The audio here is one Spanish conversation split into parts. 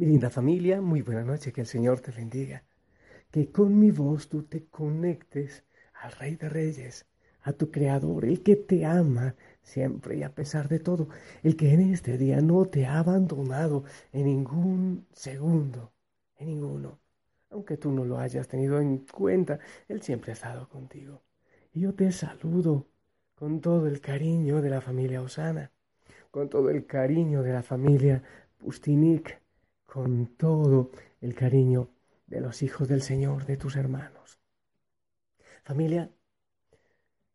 Mi linda familia, muy buena noche, que el Señor te bendiga. Que con mi voz tú te conectes al Rey de Reyes, a tu Creador, el que te ama siempre y a pesar de todo, el que en este día no te ha abandonado en ningún segundo, en ninguno. Aunque tú no lo hayas tenido en cuenta, Él siempre ha estado contigo. Y yo te saludo con todo el cariño de la familia Osana, con todo el cariño de la familia Pustinik, con todo el cariño de los hijos del Señor, de tus hermanos. Familia,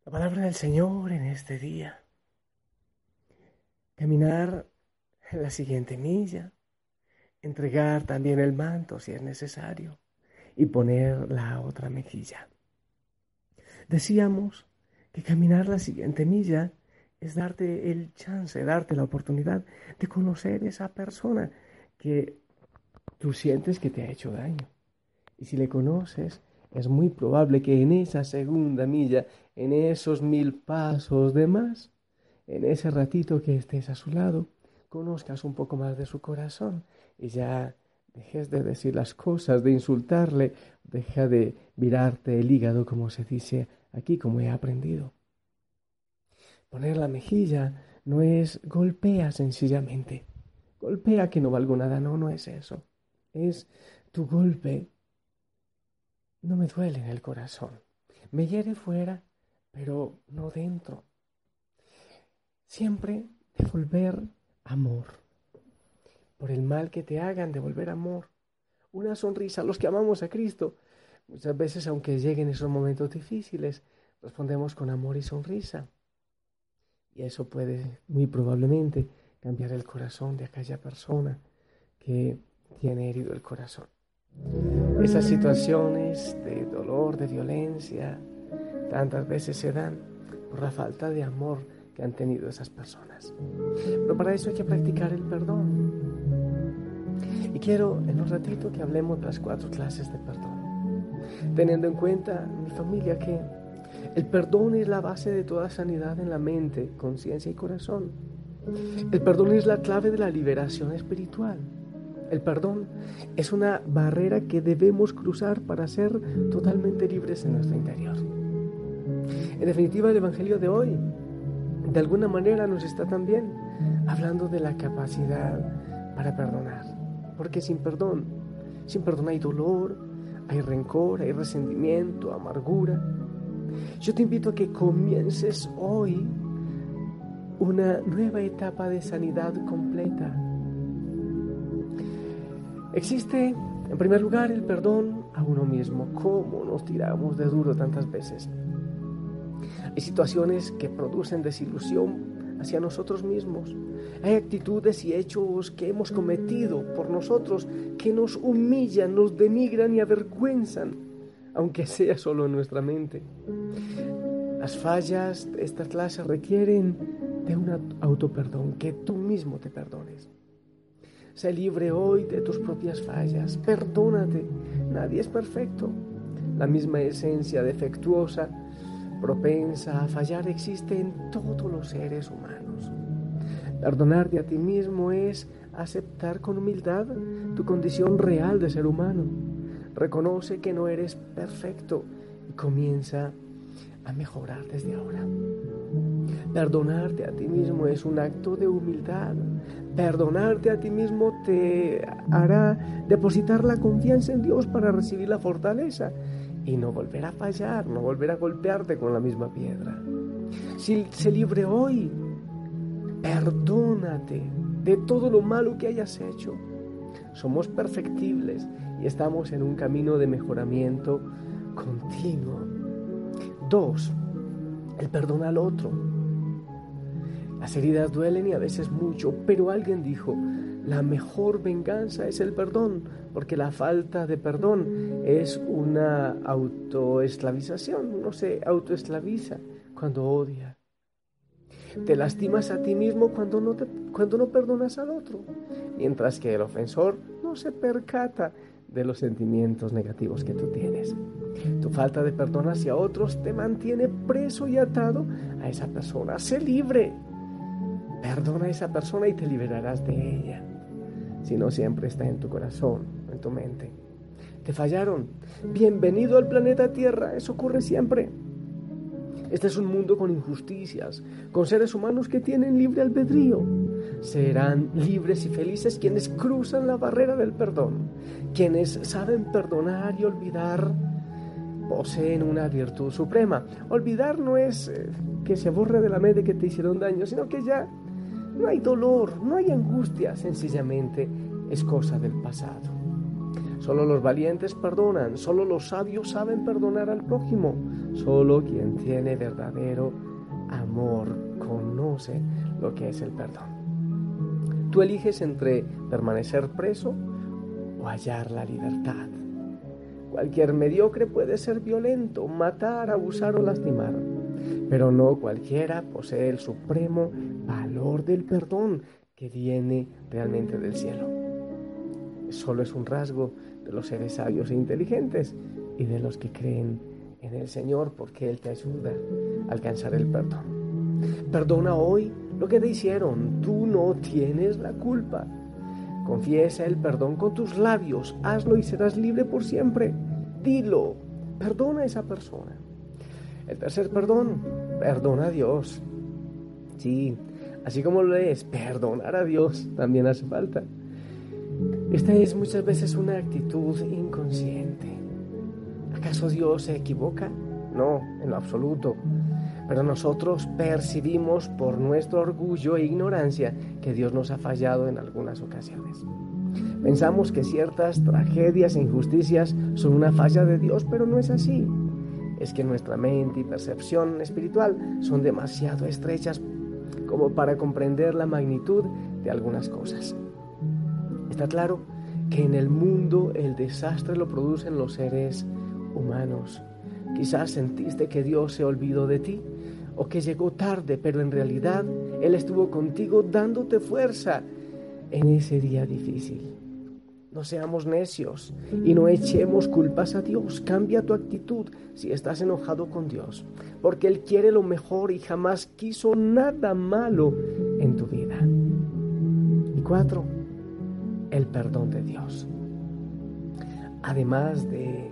la palabra del Señor en este día. Caminar la siguiente milla, entregar también el manto si es necesario y poner la otra mejilla. Decíamos que caminar la siguiente milla es darte el chance, darte la oportunidad de conocer esa persona que tú sientes que te ha hecho daño. Y si le conoces, es muy probable que en esa segunda milla, en esos mil pasos de más, en ese ratito que estés a su lado, conozcas un poco más de su corazón y ya dejes de decir las cosas, de insultarle, deja de virarte el hígado, como se dice aquí, como he aprendido. Poner la mejilla no es golpea sencillamente. Golpea que no valgo nada, no, no es eso es tu golpe no me duele en el corazón. Me hiere fuera, pero no dentro. Siempre devolver amor. Por el mal que te hagan, devolver amor. Una sonrisa. Los que amamos a Cristo, muchas veces, aunque lleguen esos momentos difíciles, respondemos con amor y sonrisa. Y eso puede, muy probablemente, cambiar el corazón de aquella persona que tiene herido el corazón. Esas situaciones de dolor, de violencia, tantas veces se dan por la falta de amor que han tenido esas personas. Pero para eso hay que practicar el perdón. Y quiero en un ratito que hablemos de las cuatro clases de perdón, teniendo en cuenta, mi familia, que el perdón es la base de toda sanidad en la mente, conciencia y corazón. El perdón es la clave de la liberación espiritual. El perdón es una barrera que debemos cruzar para ser totalmente libres en nuestro interior. En definitiva, el Evangelio de hoy, de alguna manera, nos está también hablando de la capacidad para perdonar. Porque sin perdón, sin perdón hay dolor, hay rencor, hay resentimiento, amargura. Yo te invito a que comiences hoy una nueva etapa de sanidad completa Existe, en primer lugar, el perdón a uno mismo. ¿Cómo nos tiramos de duro tantas veces? Hay situaciones que producen desilusión hacia nosotros mismos. Hay actitudes y hechos que hemos cometido por nosotros que nos humillan, nos denigran y avergüenzan, aunque sea solo en nuestra mente. Las fallas de esta clase requieren de un autoperdón, que tú mismo te perdones. Sé libre hoy de tus propias fallas. Perdónate. Nadie es perfecto. La misma esencia defectuosa, propensa a fallar, existe en todos los seres humanos. Perdonarte a ti mismo es aceptar con humildad tu condición real de ser humano. Reconoce que no eres perfecto y comienza a mejorar desde ahora. Perdonarte a ti mismo es un acto de humildad. Perdonarte a ti mismo te hará depositar la confianza en Dios para recibir la fortaleza y no volver a fallar, no volver a golpearte con la misma piedra. Si se libre hoy, perdónate de todo lo malo que hayas hecho. Somos perfectibles y estamos en un camino de mejoramiento continuo. Dos, el perdón al otro Las heridas duelen y a veces mucho, pero alguien dijo, la mejor venganza es el perdón, porque la falta de perdón es una autoesclavización, uno se autoesclaviza cuando odia. Te lastimas a ti mismo cuando no, cuando no perdonas al otro, mientras que el ofensor no se percata de los sentimientos negativos que tú tienes. Tu falta de perdón hacia otros te mantiene preso y atado a esa persona. Sé libre. Perdona a esa persona y te liberarás de ella. Si no siempre está en tu corazón, en tu mente. Te fallaron. Bienvenido al planeta Tierra. Eso ocurre siempre. Este es un mundo con injusticias, con seres humanos que tienen libre albedrío. Serán libres y felices quienes cruzan la barrera del perdón, quienes saben perdonar y olvidar poseen una virtud suprema. Olvidar no es eh, que se borre de la mente que te hicieron daño, sino que ya no hay dolor, no hay angustia, sencillamente es cosa del pasado. Solo los valientes perdonan, solo los sabios saben perdonar al prójimo, solo quien tiene verdadero amor conoce lo que es el perdón. Tú eliges entre permanecer preso o hallar la libertad. Cualquier mediocre puede ser violento, matar, abusar o lastimar, pero no cualquiera posee el supremo valor del perdón que viene realmente del cielo. Solo es un rasgo de los seres sabios e inteligentes y de los que creen en el Señor porque Él te ayuda a alcanzar el perdón. Perdona hoy lo que te hicieron, tú no tienes la culpa. Confiesa el perdón con tus labios, hazlo y serás libre por siempre. Dilo, perdona a esa persona. El tercer perdón, perdona a Dios. Sí, así como lo es, perdonar a Dios también hace falta. Esta es muchas veces una actitud inconsciente. ¿Acaso Dios se equivoca? No, en lo absoluto. Pero nosotros percibimos por nuestro orgullo e ignorancia que Dios nos ha fallado en algunas ocasiones. Pensamos que ciertas tragedias e injusticias son una falla de Dios, pero no es así. Es que nuestra mente y percepción espiritual son demasiado estrechas como para comprender la magnitud de algunas cosas. Está claro que en el mundo el desastre lo producen los seres humanos. Quizás sentiste que Dios se olvidó de ti o que llegó tarde, pero en realidad Él estuvo contigo dándote fuerza en ese día difícil. No seamos necios y no echemos culpas a Dios. Cambia tu actitud si estás enojado con Dios, porque Él quiere lo mejor y jamás quiso nada malo en tu vida. Y cuatro, el perdón de Dios. Además de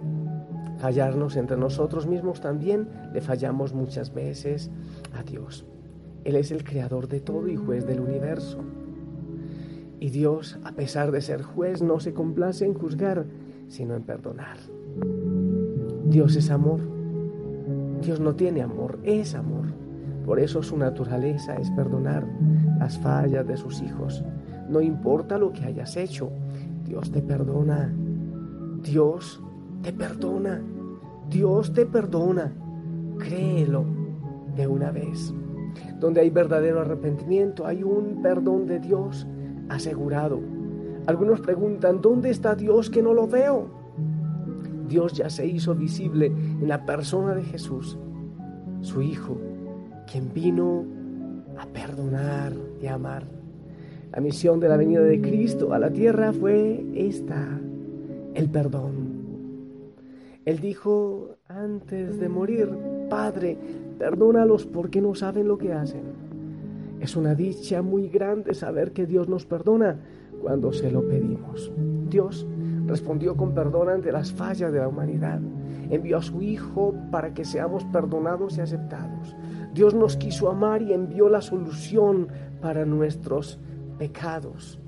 fallarnos entre nosotros mismos, también le fallamos muchas veces a Dios. Él es el creador de todo y juez del universo. Y Dios, a pesar de ser juez, no se complace en juzgar, sino en perdonar. Dios es amor. Dios no tiene amor, es amor. Por eso su naturaleza es perdonar las fallas de sus hijos. No importa lo que hayas hecho, Dios te perdona. Dios te perdona. Dios te perdona. Créelo de una vez. Donde hay verdadero arrepentimiento, hay un perdón de Dios asegurado. Algunos preguntan, ¿dónde está Dios que no lo veo? Dios ya se hizo visible en la persona de Jesús, su Hijo, quien vino a perdonar y amar. La misión de la venida de Cristo a la tierra fue esta, el perdón. Él dijo antes de morir, Padre, perdónalos porque no saben lo que hacen. Es una dicha muy grande saber que Dios nos perdona cuando se lo pedimos. Dios respondió con perdón ante las fallas de la humanidad. Envió a su Hijo para que seamos perdonados y aceptados. Dios nos quiso amar y envió la solución para nuestros pecados.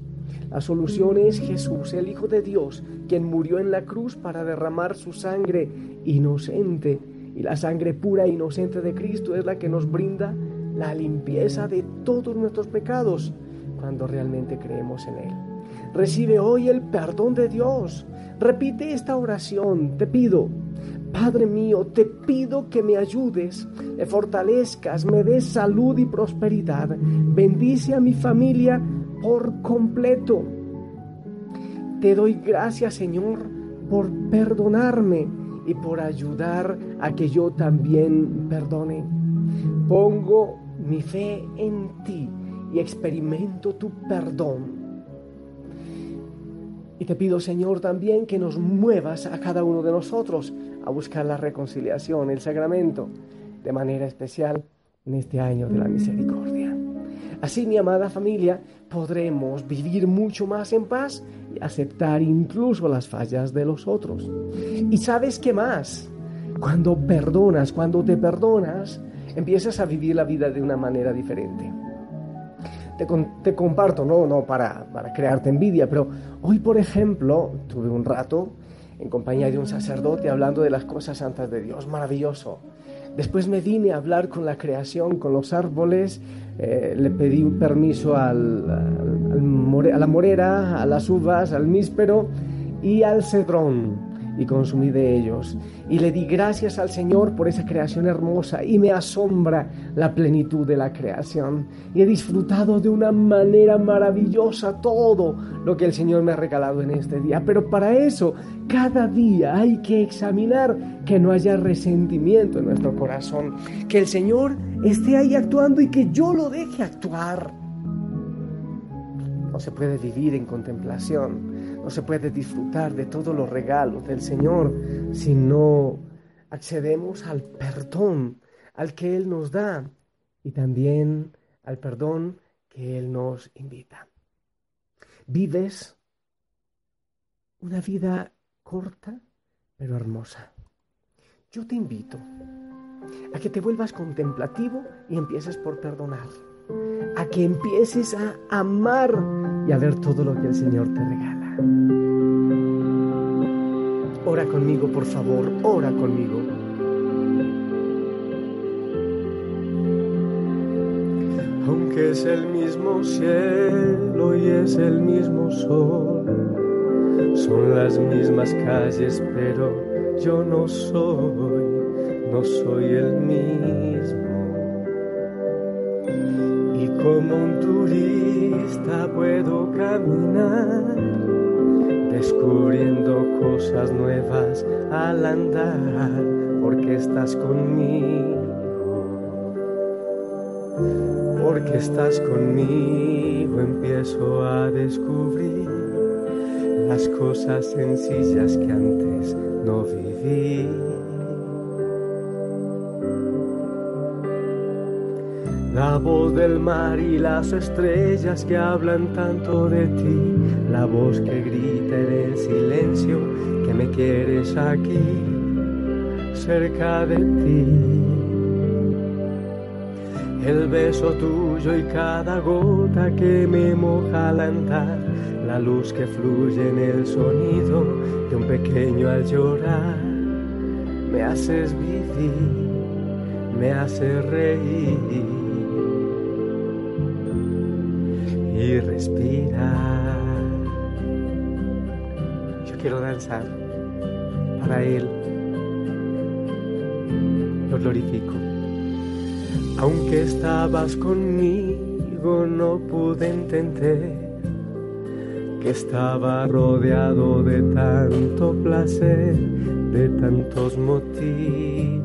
La solución es Jesús, el Hijo de Dios, quien murió en la cruz para derramar su sangre inocente. Y la sangre pura e inocente de Cristo es la que nos brinda la limpieza de todos nuestros pecados cuando realmente creemos en Él. Recibe hoy el perdón de Dios. Repite esta oración. Te pido, Padre mío, te pido que me ayudes, me fortalezcas, me des salud y prosperidad. Bendice a mi familia por completo. Te doy gracias, Señor, por perdonarme y por ayudar a que yo también perdone. Pongo mi fe en ti y experimento tu perdón. Y te pido, Señor, también que nos muevas a cada uno de nosotros a buscar la reconciliación, el sacramento, de manera especial en este año de la misericordia. Así, mi amada familia, podremos vivir mucho más en paz y aceptar incluso las fallas de los otros. ¿Y sabes qué más? Cuando perdonas, cuando te perdonas, empiezas a vivir la vida de una manera diferente. Te, comparto, no, no para, para crearte envidia, pero hoy, por ejemplo, tuve un rato en compañía de un sacerdote hablando de las cosas santas de Dios, maravilloso. Después me vine a hablar con la creación, con los árboles, eh, le pedí un permiso al, a la morera, a las uvas, al míspero y al cedrón y consumí de ellos. Y le di gracias al Señor por esa creación hermosa y me asombra la plenitud de la creación. Y he disfrutado de una manera maravillosa todo lo que el Señor me ha regalado en este día. Pero para eso, cada día hay que examinar que no haya resentimiento en nuestro corazón, que el Señor esté ahí actuando y que yo lo deje actuar. No se puede vivir en contemplación no se puede disfrutar de todos los regalos del Señor si no accedemos al perdón al que Él nos da y también al perdón que Él nos invita. Vives una vida corta pero hermosa. Yo te invito a que te vuelvas contemplativo y empieces por perdonar, a que empieces a amar y a ver todo lo que el Señor te regala. Ora conmigo, por favor, ora conmigo. Aunque es el mismo cielo y es el mismo sol, son las mismas calles, pero yo no soy, no soy el mismo. Y como un turista puedo caminar descubriendo cosas nuevas al andar, porque estás conmigo, porque estás conmigo, empiezo a descubrir las cosas sencillas que antes no viví. La voz del mar y las estrellas que hablan tanto de ti, la voz que grita el silencio que me quieres aquí, cerca de ti. El beso tuyo y cada gota que me moja al andar, la luz que fluye en el sonido de un pequeño al llorar, me haces vivir, me haces reír y respirar. Quiero danzar para Él. Lo glorifico. Aunque estabas conmigo, no pude entender que estaba rodeado de tanto placer, de tantos motivos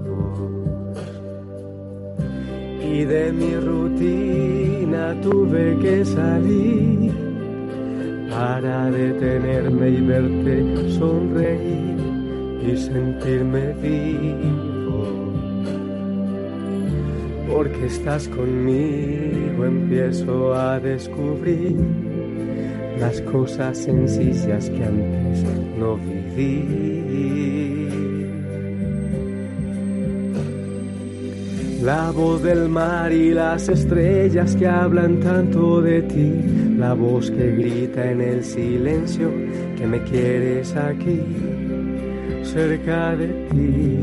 y de mi rutina tuve que salir para detenerme y verte sonreír y sentirme vivo. Porque estás conmigo empiezo a descubrir las cosas sencillas que antes no viví. La voz del mar y las estrellas que hablan tanto de ti, la voz que grita en el silencio que me quieres aquí, cerca de ti.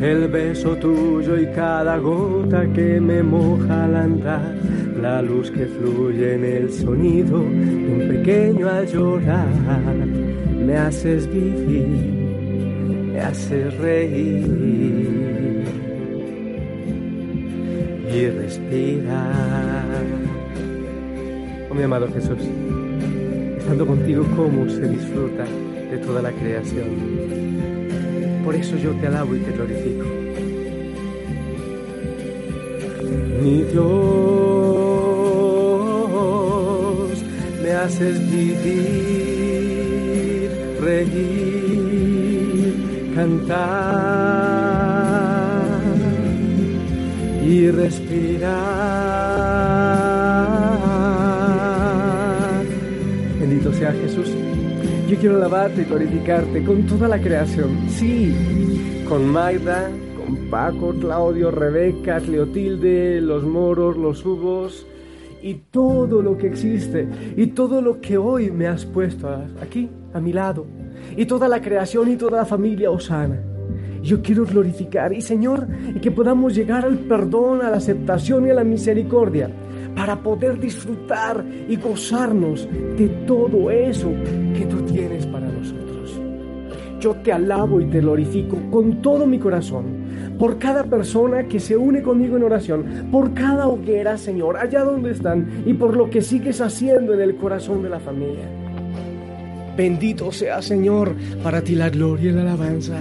El beso tuyo y cada gota que me moja al andar, la luz que fluye en el sonido de un pequeño al llorar, me haces vivir me haces reír y respirar. Oh mi amado Jesús, estando contigo, ¿cómo se disfruta de toda la creación? Por eso yo te alabo y te glorifico. Mi Dios, me haces vivir, reír, cantar y respirar. Bendito sea Jesús. Yo quiero alabarte y glorificarte con toda la creación. Sí, con Magda, con Paco, Claudio, Rebeca, Cleotilde, los moros, los hugos y todo lo que existe y todo lo que hoy me has puesto aquí a mi lado y toda la creación y toda la familia Osana. Yo quiero glorificar y Señor, que podamos llegar al perdón, a la aceptación y a la misericordia para poder disfrutar y gozarnos de todo eso que tú tienes para nosotros. Yo te alabo y te glorifico con todo mi corazón por cada persona que se une conmigo en oración, por cada hoguera, Señor, allá donde están y por lo que sigues haciendo en el corazón de la familia. Bendito sea, Señor, para ti la gloria y la alabanza.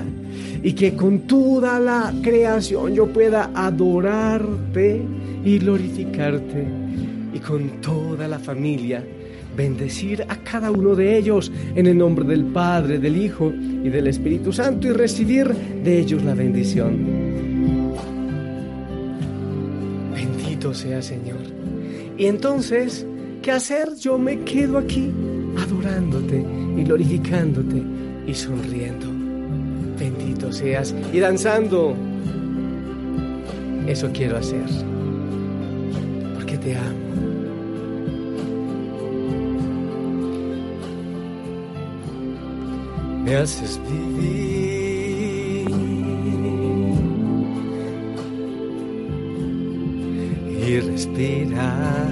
Y que con toda la creación yo pueda adorarte y glorificarte. Y con toda la familia bendecir a cada uno de ellos en el nombre del Padre, del Hijo y del Espíritu Santo y recibir de ellos la bendición. Bendito sea, Señor. Y entonces, ¿qué hacer? Yo me quedo aquí adorándote glorificándote y sonriendo. Bendito seas y danzando. Eso quiero hacer. Porque te amo. Me haces vivir y respirar.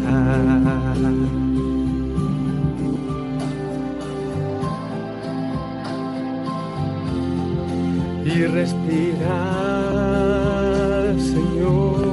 mi respirar, Señor.